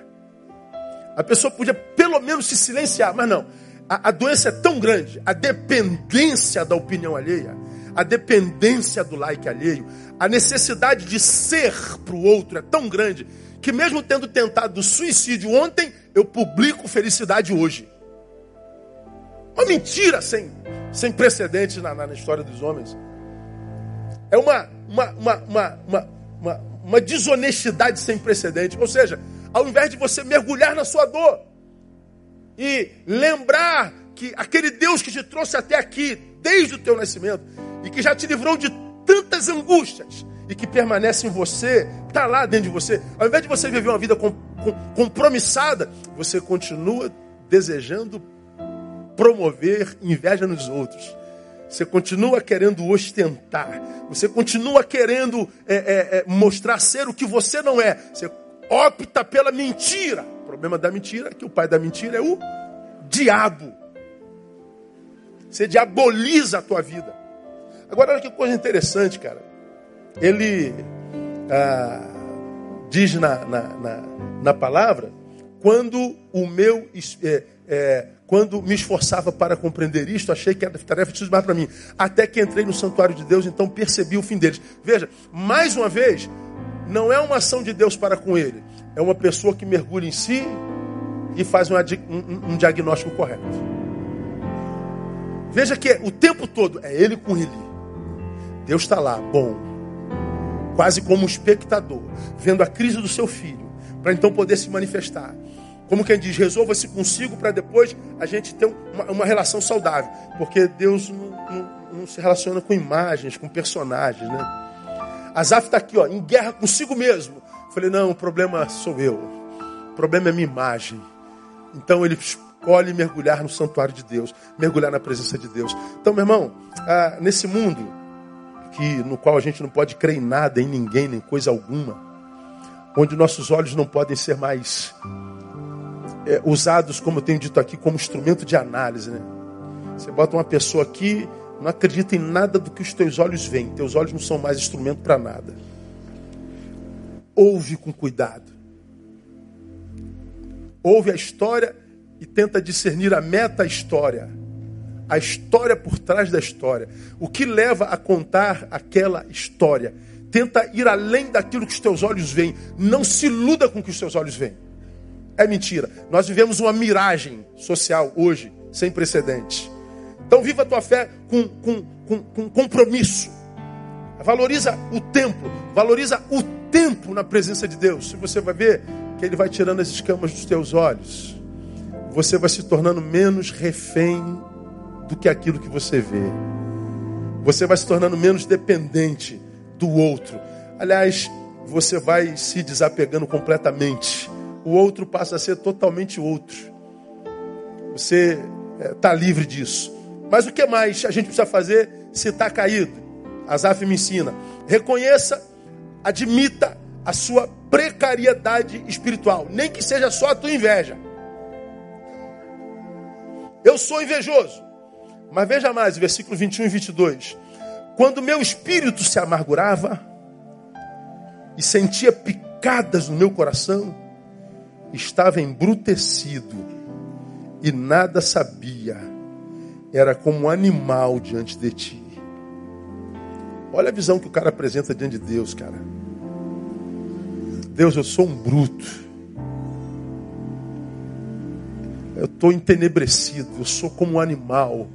A pessoa podia pelo menos se silenciar, mas não. A, a doença é tão grande, a dependência da opinião alheia, a dependência do like alheio, a necessidade de ser para o outro é tão grande que mesmo tendo tentado suicídio ontem, eu publico felicidade hoje. Uma mentira sem, sem precedentes na, na, história dos homens. É uma, uma, uma, uma, uma, uma desonestidade sem precedente. Ou seja, ao invés de você mergulhar na sua dor e lembrar que aquele Deus que te trouxe até aqui, desde o teu nascimento, e que já te livrou de tantas angústias, e que permanece em você, está lá dentro de você, ao invés de você viver uma vida com, com, compromissada, você continua desejando promover inveja nos outros. Você continua querendo ostentar. Você continua querendo é, é, é, mostrar ser o que você não é. Você opta pela mentira. Problema da mentira é que o pai da mentira é o diabo. Você diaboliza a tua vida. Agora, olha que coisa interessante, cara. Ele ah, diz na, na, na, na, palavra: quando o meu. É, é, quando me esforçava para compreender isto, achei que era tarefa difícil demais para mim. Até que entrei no santuário de Deus, então percebi o fim deles. Veja, mais uma vez, não é uma ação de Deus para com ele. É uma pessoa que mergulha em si e faz um, um, um diagnóstico correto. Veja que o tempo todo é ele com ele. Deus está lá, bom, quase como um espectador, vendo a crise do seu filho, para então poder se manifestar. Como quem diz, resolva-se consigo para depois a gente ter uma, uma, relação saudável. Porque Deus não, não, não, se relaciona com imagens, com personagens, né? Azaf está aqui, ó, em guerra consigo mesmo. Falei, não, o problema sou eu. O problema é minha imagem. Então ele escolhe mergulhar no santuário de Deus, mergulhar na presença de Deus. Então, meu irmão, ah, nesse mundo que no qual a gente não pode crer em nada, em ninguém, nem coisa alguma, onde nossos olhos não podem ser mais é, usados, como eu tenho dito aqui, como instrumento de análise. Né? Você bota uma pessoa aqui, não acredita em nada do que os teus olhos veem. Teus olhos não são mais instrumento para nada. Ouve com cuidado. Ouve a história e tenta discernir a meta-história. A história por trás da história. O que leva a contar aquela história. Tenta ir além daquilo que os teus olhos veem. Não se iluda com o que os teus olhos veem. É mentira. Nós vivemos uma miragem social hoje, sem precedentes. Então viva a tua fé com, com, com, com compromisso. Valoriza o tempo, valoriza o tempo na presença de Deus. Se você vai ver que Ele vai tirando as escamas dos teus olhos, você vai se tornando menos refém do que aquilo que você vê. Você vai se tornando menos dependente do outro. Aliás, você vai se desapegando completamente o outro passa a ser totalmente outro. Você está é, livre disso. Mas o que mais a gente precisa fazer se está caído? Azaf me ensina. Reconheça, admita a sua precariedade espiritual, nem que seja só a tua inveja. Eu sou invejoso. Mas veja mais, versículo 21 e 22. Quando meu espírito se amargurava e sentia picadas no meu coração, estava embrutecido e nada sabia. Era como um animal diante de ti. Olha a visão que o cara apresenta diante de Deus, cara. Deus, eu sou um bruto. Eu estou entenebrecido, eu sou como um animal.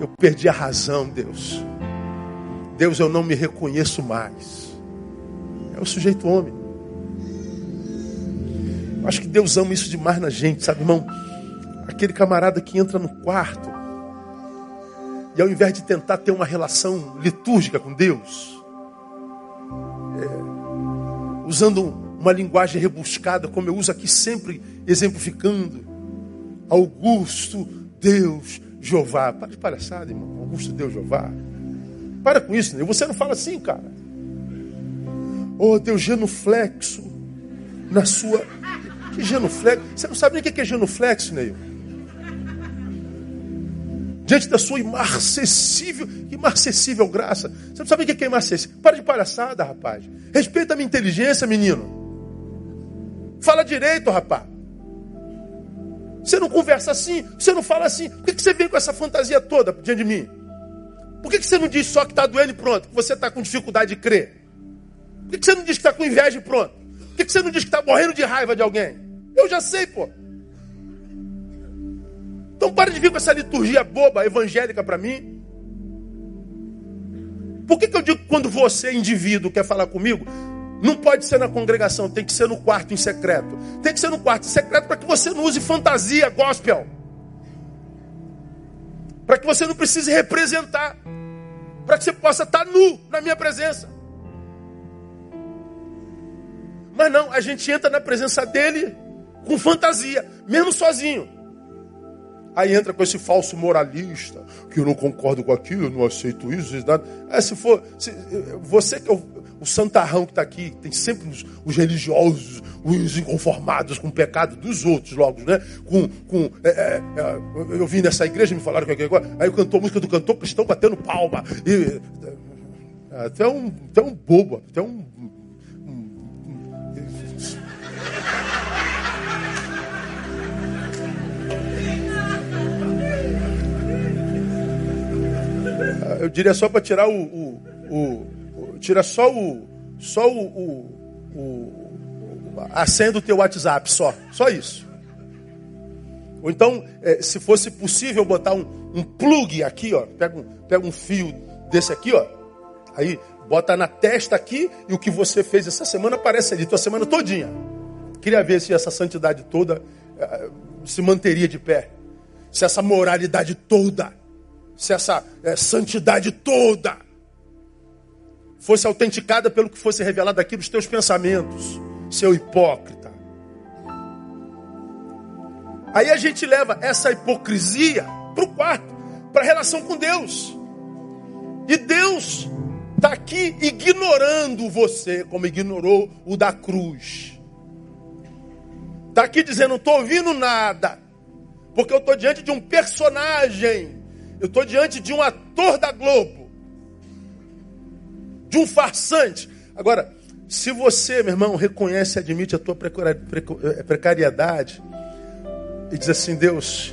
Eu perdi a razão, Deus. Deus, eu não me reconheço mais. É o sujeito homem. Eu acho que Deus ama isso demais na gente, sabe, irmão? Aquele camarada que entra no quarto e ao invés de tentar ter uma relação litúrgica com Deus, é, usando uma linguagem rebuscada, como eu uso aqui sempre exemplificando, Augusto, Deus, Jeová. Para de palhaçada, irmão. Augusto, Deus, Jeová. Para com isso, né? Você não fala assim, cara. Oh, Deus genuflexo na sua. Que genuflexo? Você não sabe nem o que é genuflexo, Neil. Diante da sua imarcessível, imarcessível graça. Você não sabe o que é imarcessível. Para de palhaçada, rapaz. Respeita a minha inteligência, menino. Fala direito, rapaz. Você não conversa assim, você não fala assim. Por que você vem com essa fantasia toda diante de mim? Por que você não diz só que está doendo e pronto, que você está com dificuldade de crer? Por que você não diz que está com inveja e pronto? Por que você não diz que está morrendo de raiva de alguém? Eu já sei, pô. Então para de vir com essa liturgia boba, evangélica para mim. Por que, que eu digo quando você, indivíduo, quer falar comigo, não pode ser na congregação, tem que ser no quarto em secreto. Tem que ser no quarto em secreto para que você não use fantasia gospel. Para que você não precise representar. Para que você possa estar nu na minha presença. Mas não, a gente entra na presença dele com fantasia, mesmo sozinho. Aí entra com esse falso moralista, que eu não concordo com aquilo, eu não aceito isso, isso nada. É, se for, se, você que é o, o santarrão que está aqui, tem sempre os, os, religiosos, os inconformados com o pecado dos outros, logo, né? Com, com, é, é, é eu vim nessa igreja, me falaram que agora, aí cantou a música do cantor cristão batendo palma. E, é, até, um, até um bobo, até um eu diria só para tirar o, o, o, o, Tira só o. Só o. o, o a senha do teu WhatsApp, só. Só isso. Ou então, é, se fosse possível botar um, um plug aqui, ó. Pega um, pega um fio desse aqui, ó. Aí bota na testa aqui e o que você fez essa semana aparece ali, tua semana todinha. Queria ver se essa santidade toda é, se manteria de pé. Se essa moralidade toda se essa é, santidade toda fosse autenticada pelo que fosse revelado aqui nos teus pensamentos, seu hipócrita. Aí a gente leva essa hipocrisia para o quarto, para a relação com Deus. E Deus está aqui ignorando você, como ignorou o da cruz. Está aqui dizendo: não estou ouvindo nada, porque eu estou diante de um personagem eu estou diante de um ator da Globo, de um farsante. Agora, se você, meu irmão, reconhece e admite a tua eh, precariedade e diz assim: Deus,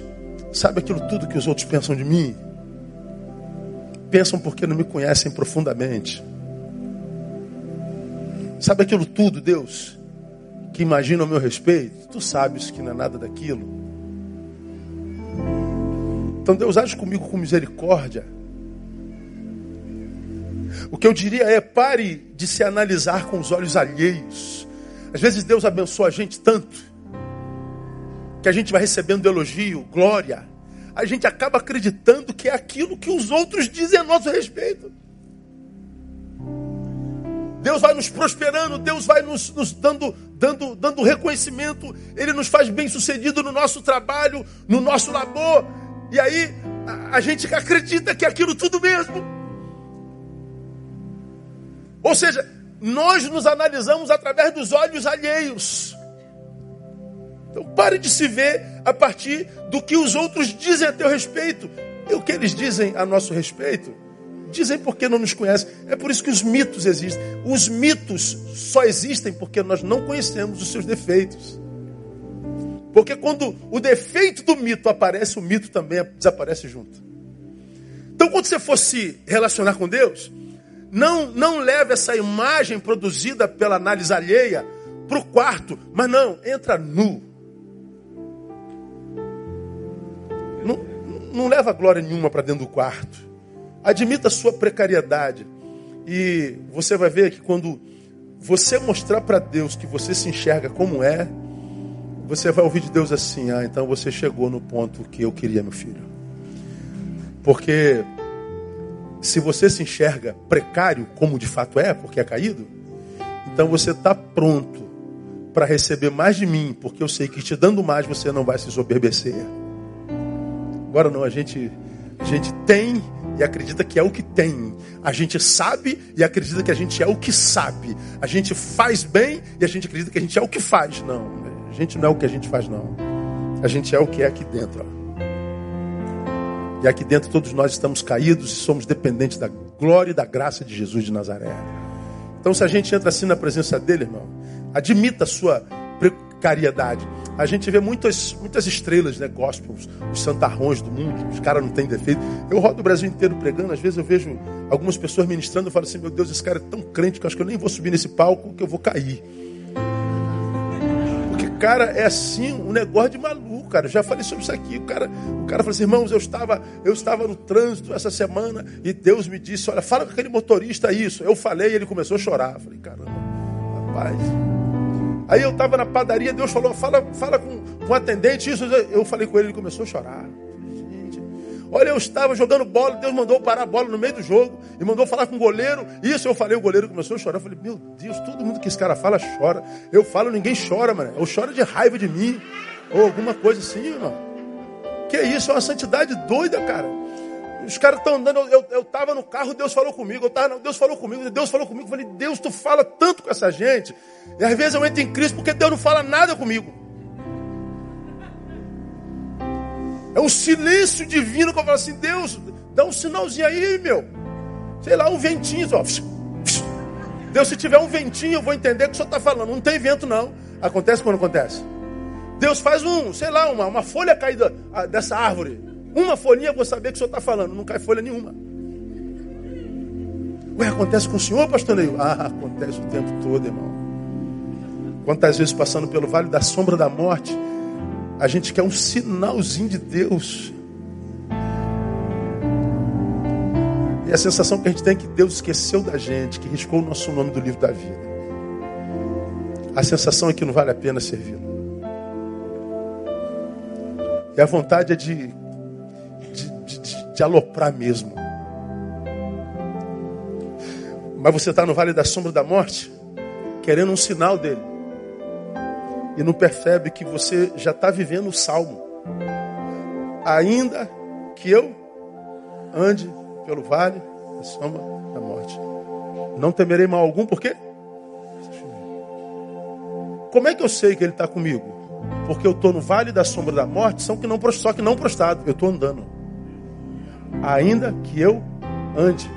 sabe aquilo tudo que os outros pensam de mim? Pensam porque não me conhecem profundamente. Sabe aquilo tudo, Deus, que imaginam a meu respeito? Tu sabes que não é nada daquilo. Então Deus age comigo com misericórdia. O que eu diria é: pare de se analisar com os olhos alheios. Às vezes Deus abençoa a gente tanto que a gente vai recebendo elogio, glória. A gente acaba acreditando que é aquilo que os outros dizem a nosso respeito. Deus vai nos prosperando, Deus vai nos, nos, dando, dando, dando reconhecimento, Ele nos faz bem sucedido no nosso trabalho, no nosso labor. E aí a, a gente acredita que é aquilo tudo mesmo. Ou seja, nós nos analisamos através dos olhos alheios. Então pare de se ver a partir do que os outros dizem a teu respeito. E o que eles dizem a nosso respeito dizem porque não nos conhecem. É por isso que os mitos existem. Os mitos só existem porque nós não conhecemos os seus defeitos. Porque quando o defeito do mito aparece, o mito também desaparece junto. Então, quando você for se relacionar com Deus, não, não leve essa imagem produzida pela análise alheia para o quarto, mas não, entra nu. Não, não leva glória nenhuma para dentro do quarto. Admita a sua precariedade. E você vai ver que quando você mostrar para Deus que você se enxerga como é, você vai ouvir de Deus assim: Ah, então você chegou no ponto que eu queria, meu filho. Porque se você se enxerga precário, como de fato é, porque é caído, então você está pronto para receber mais de mim, porque eu sei que te dando mais você não vai se soberbecer. Agora não, a gente, a gente tem e acredita que é o que tem. A gente sabe e acredita que a gente é o que sabe. A gente faz bem e a gente acredita que a gente é o que faz. Não, a gente não é o que a gente faz, não. A gente é o que é aqui dentro. Ó. E aqui dentro todos nós estamos caídos e somos dependentes da glória e da graça de Jesus de Nazaré. Então, se a gente entra assim na presença dele, irmão, admita a sua precariedade. A gente vê muitas, muitas estrelas, né, gospels, os santarrões do mundo, os caras não têm defeito. Eu rodo o Brasil inteiro pregando, às vezes eu vejo algumas pessoas ministrando, eu falo assim, meu Deus, esse cara é tão crente que eu acho que eu nem vou subir nesse palco que eu vou cair. Cara, é assim, um negócio de maluco, cara. Eu já falei sobre isso aqui. O cara, o cara falou assim, irmãos, eu estava, eu estava no trânsito essa semana e Deus me disse, olha, fala com aquele motorista isso. Eu falei e ele começou a chorar. Eu falei, caramba, rapaz. Aí eu estava na padaria, Deus falou, fala, fala com, com o atendente isso. Eu falei com ele, ele começou a chorar. Olha, eu estava jogando bola, Deus mandou parar a bola no meio do jogo e mandou falar com o goleiro. Isso eu falei, o goleiro começou a chorar. Eu falei, meu Deus, todo mundo que esse cara fala chora. Eu falo, ninguém chora, mano. Ou chora de raiva de mim, ou alguma coisa assim, irmão. Que isso? É uma santidade doida, cara. Os caras estão andando, eu, eu tava no carro, Deus falou comigo, eu tava, Deus falou comigo, Deus falou comigo. Eu falei, Deus, tu fala tanto com essa gente. E às vezes eu entro em crise porque Deus não fala nada comigo. É um silêncio divino que eu falo assim, Deus, dá um sinalzinho aí, meu. Sei lá, um ventinho, ó. Deus, se tiver um ventinho, eu vou entender o que o senhor está falando. Não tem vento, não. Acontece quando acontece. Deus faz um, sei lá, uma, uma folha caída dessa árvore. Uma folhinha, eu vou saber o que o senhor está falando. Não cai folha nenhuma. Ué, acontece com o senhor, pastor Neil? Ah, acontece o tempo todo, irmão. Quantas vezes passando pelo vale da sombra da morte, a gente quer um sinalzinho de Deus. E a sensação que a gente tem é que Deus esqueceu da gente, que riscou o nosso nome do livro da vida. A sensação é que não vale a pena servi-lo. E a vontade é de, de, de, de aloprar mesmo. Mas você está no vale da sombra da morte, querendo um sinal dele e não percebe que você já está vivendo o salmo. Ainda que eu ande pelo vale da sombra da morte, não temerei mal algum, por quê? Como é que eu sei que ele está comigo? Porque eu estou no vale da sombra da morte, só que não prostrado, eu estou andando. Ainda que eu ande.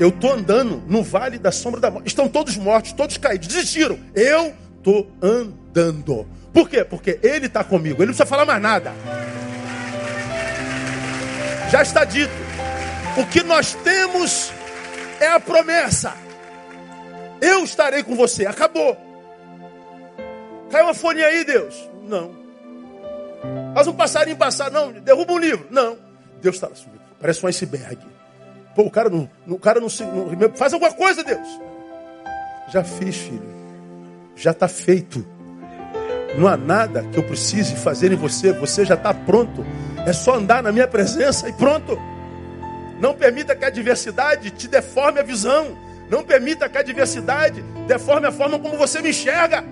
Eu estou andando no vale da sombra da morte. Estão todos mortos, todos caídos, desistiram. Eu estou andando. Por quê? Porque Ele está comigo. Ele não precisa falar mais nada. Já está dito. O que nós temos é a promessa. Eu estarei com você. Acabou. Caiu uma folhinha aí, Deus? Não. Faz um passarinho passar. Não. Derruba um livro. Não. Deus está subindo. Parece um iceberg. Pô, o cara não, o cara não, não faz alguma coisa, Deus. Já fiz, filho já está feito. Não há nada que eu precise fazer em você, você já está pronto. É só andar na minha presença e pronto. Não permita que a adversidade te deforme a visão. Não permita que a adversidade deforme a forma como você me enxerga.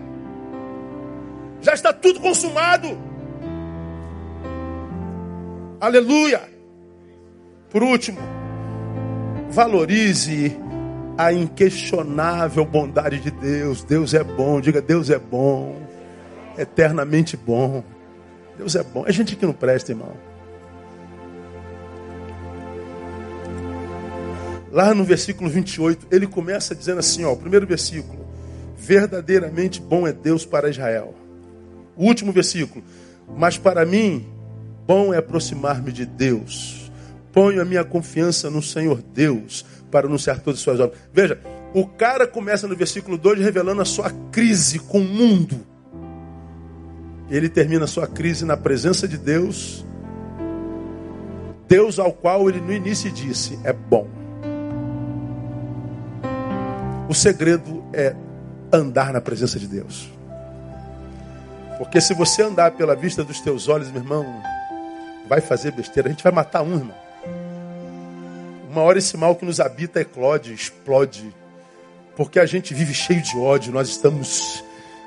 Já está tudo consumado. Aleluia. Por último, valorize a inquestionável bondade de Deus. Deus é bom, diga Deus é bom, eternamente bom. Deus é bom. É gente que não presta, irmão. lá no versículo 28, ele começa dizendo assim, ó, o primeiro versículo: Verdadeiramente bom é Deus para Israel. O último versículo: Mas para mim, bom é aproximar-me de Deus. Ponho a minha confiança no Senhor Deus para anunciar todas as suas obras. Veja, o cara começa no versículo 2 revelando a sua crise com o mundo. Ele termina sua crise na presença de Deus. Deus ao qual ele no início disse: é bom. O segredo é andar na presença de Deus. Porque se você andar pela vista dos teus olhos, meu irmão, vai fazer besteira. A gente vai matar um, irmão. Uma hora esse mal que nos habita eclode, explode. Porque a gente vive cheio de ódio. Nós estamos,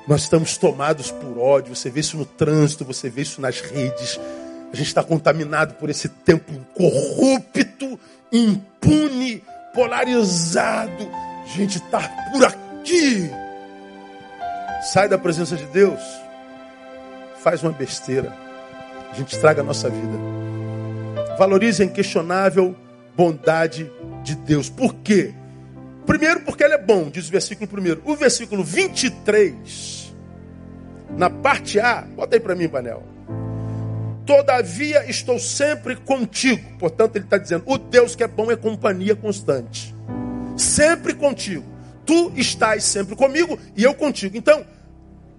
nós estamos tomados por ódio. Você vê isso no trânsito, você vê isso nas redes. A gente está contaminado por esse tempo corrupto, impune, polarizado gente está por aqui. Sai da presença de Deus, faz uma besteira, a gente estraga a nossa vida. Valorize a inquestionável bondade de Deus. Por quê? Primeiro, porque ele é bom, diz o versículo primeiro. O versículo 23, na parte A, bota aí para mim, Panel. Todavia estou sempre contigo. Portanto, ele está dizendo: o Deus que é bom é companhia constante sempre contigo. Tu estás sempre comigo e eu contigo. Então,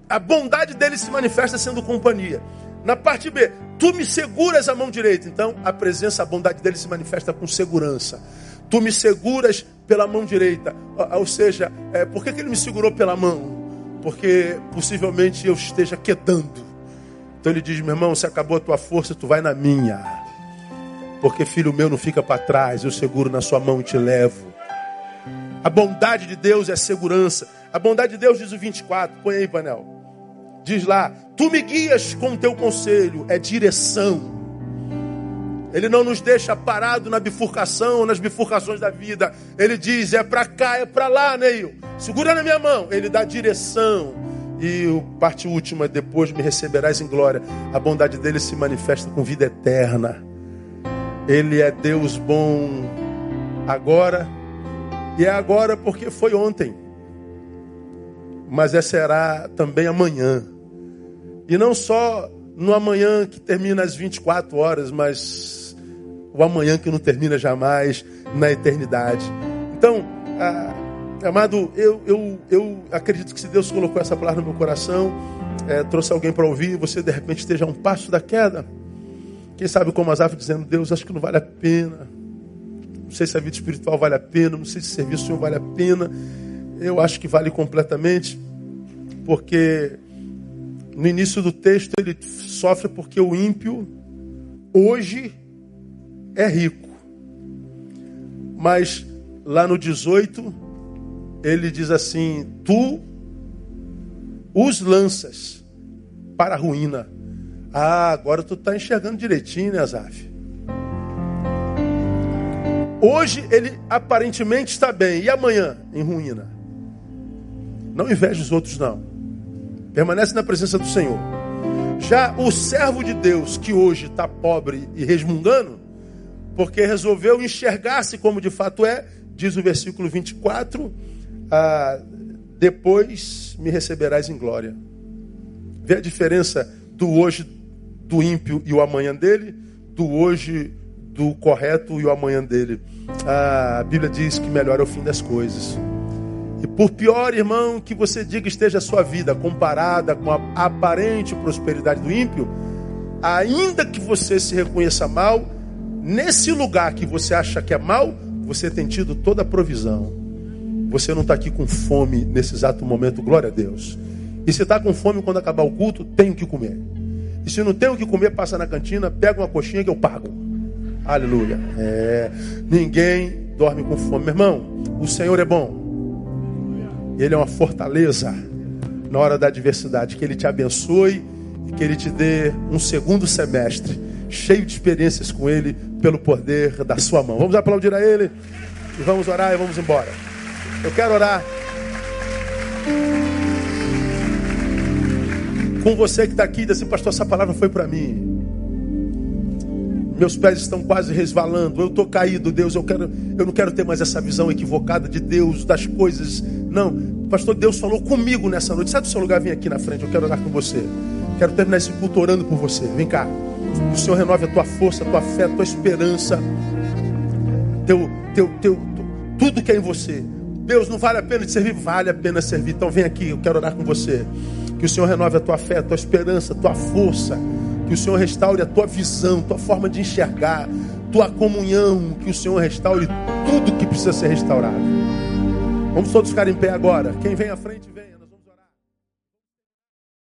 a bondade dele se manifesta sendo companhia. Na parte B, tu me seguras a mão direita. Então, a presença, a bondade dele se manifesta com segurança. Tu me seguras pela mão direita. Ou seja, é, por que, que ele me segurou pela mão? Porque possivelmente eu esteja quedando. Então ele diz: meu irmão, se acabou a tua força, tu vai na minha. Porque filho meu não fica para trás, eu seguro na sua mão e te levo. A bondade de Deus é segurança. A bondade de Deus diz o 24, põe aí, panel. Diz lá: Tu me guias com o teu conselho, é direção. Ele não nos deixa parado na bifurcação, nas bifurcações da vida. Ele diz: é para cá, é para lá, Neil. Segura na minha mão. Ele dá direção. E o parte última, depois me receberás em glória. A bondade dele se manifesta com vida eterna. Ele é Deus bom agora e é agora porque foi ontem. Mas é será também amanhã. E não só no amanhã que termina às 24 horas, mas o amanhã que não termina jamais na eternidade. Então, ah, amado, eu, eu, eu acredito que se Deus colocou essa palavra no meu coração, é, trouxe alguém para ouvir, você de repente esteja a um passo da queda. Quem sabe como Asaf dizendo, Deus, acho que não vale a pena. Não sei se a vida espiritual vale a pena, não sei se o serviço Senhor vale a pena. Eu acho que vale completamente, porque no início do texto ele sofre porque o ímpio hoje é rico. Mas lá no 18 ele diz assim: Tu os lanças para a ruína. Ah, agora tu está enxergando direitinho, né, Azaf? Hoje ele aparentemente está bem, e amanhã em ruína. Não inveje os outros, não. Permanece na presença do Senhor. Já o servo de Deus, que hoje está pobre e resmungando, porque resolveu enxergar-se como de fato é, diz o versículo 24: ah, depois me receberás em glória. Vê a diferença do hoje do ímpio e o amanhã dele, do hoje do correto e o amanhã dele. A Bíblia diz que melhor é o fim das coisas. E por pior, irmão, que você diga esteja a sua vida comparada com a aparente prosperidade do ímpio, ainda que você se reconheça mal, nesse lugar que você acha que é mal, você tem tido toda a provisão. Você não está aqui com fome nesse exato momento, glória a Deus. E se está com fome quando acabar o culto, tem o que comer. E se não tem o que comer, passa na cantina, pega uma coxinha que eu pago. Aleluia. É, ninguém dorme com fome. Meu irmão, o Senhor é bom. Ele é uma fortaleza na hora da adversidade. Que Ele te abençoe e que Ele te dê um segundo semestre cheio de experiências com Ele pelo poder da sua mão. Vamos aplaudir a Ele e vamos orar e vamos embora. Eu quero orar com você que está aqui diz assim, pastor, essa palavra foi para mim. Meus pés estão quase resvalando. Eu estou caído, Deus. Eu, quero, eu não quero ter mais essa visão equivocada de Deus, das coisas. Não. Pastor, Deus falou comigo nessa noite. Sai do seu lugar, vem aqui na frente. Eu quero orar com você. Quero terminar esse culto orando por você. Vem cá. O Senhor renove a tua força, a tua fé, a tua esperança. Teu, teu, teu, tudo que é em você. Deus, não vale a pena te servir? Vale a pena servir. Então vem aqui, eu quero orar com você. Que o Senhor renove a tua fé, a tua esperança, a tua força. Que o Senhor restaure a tua visão, tua forma de enxergar, tua comunhão. Que o Senhor restaure tudo que precisa ser restaurado. Vamos todos ficar em pé agora. Quem vem à frente, venha.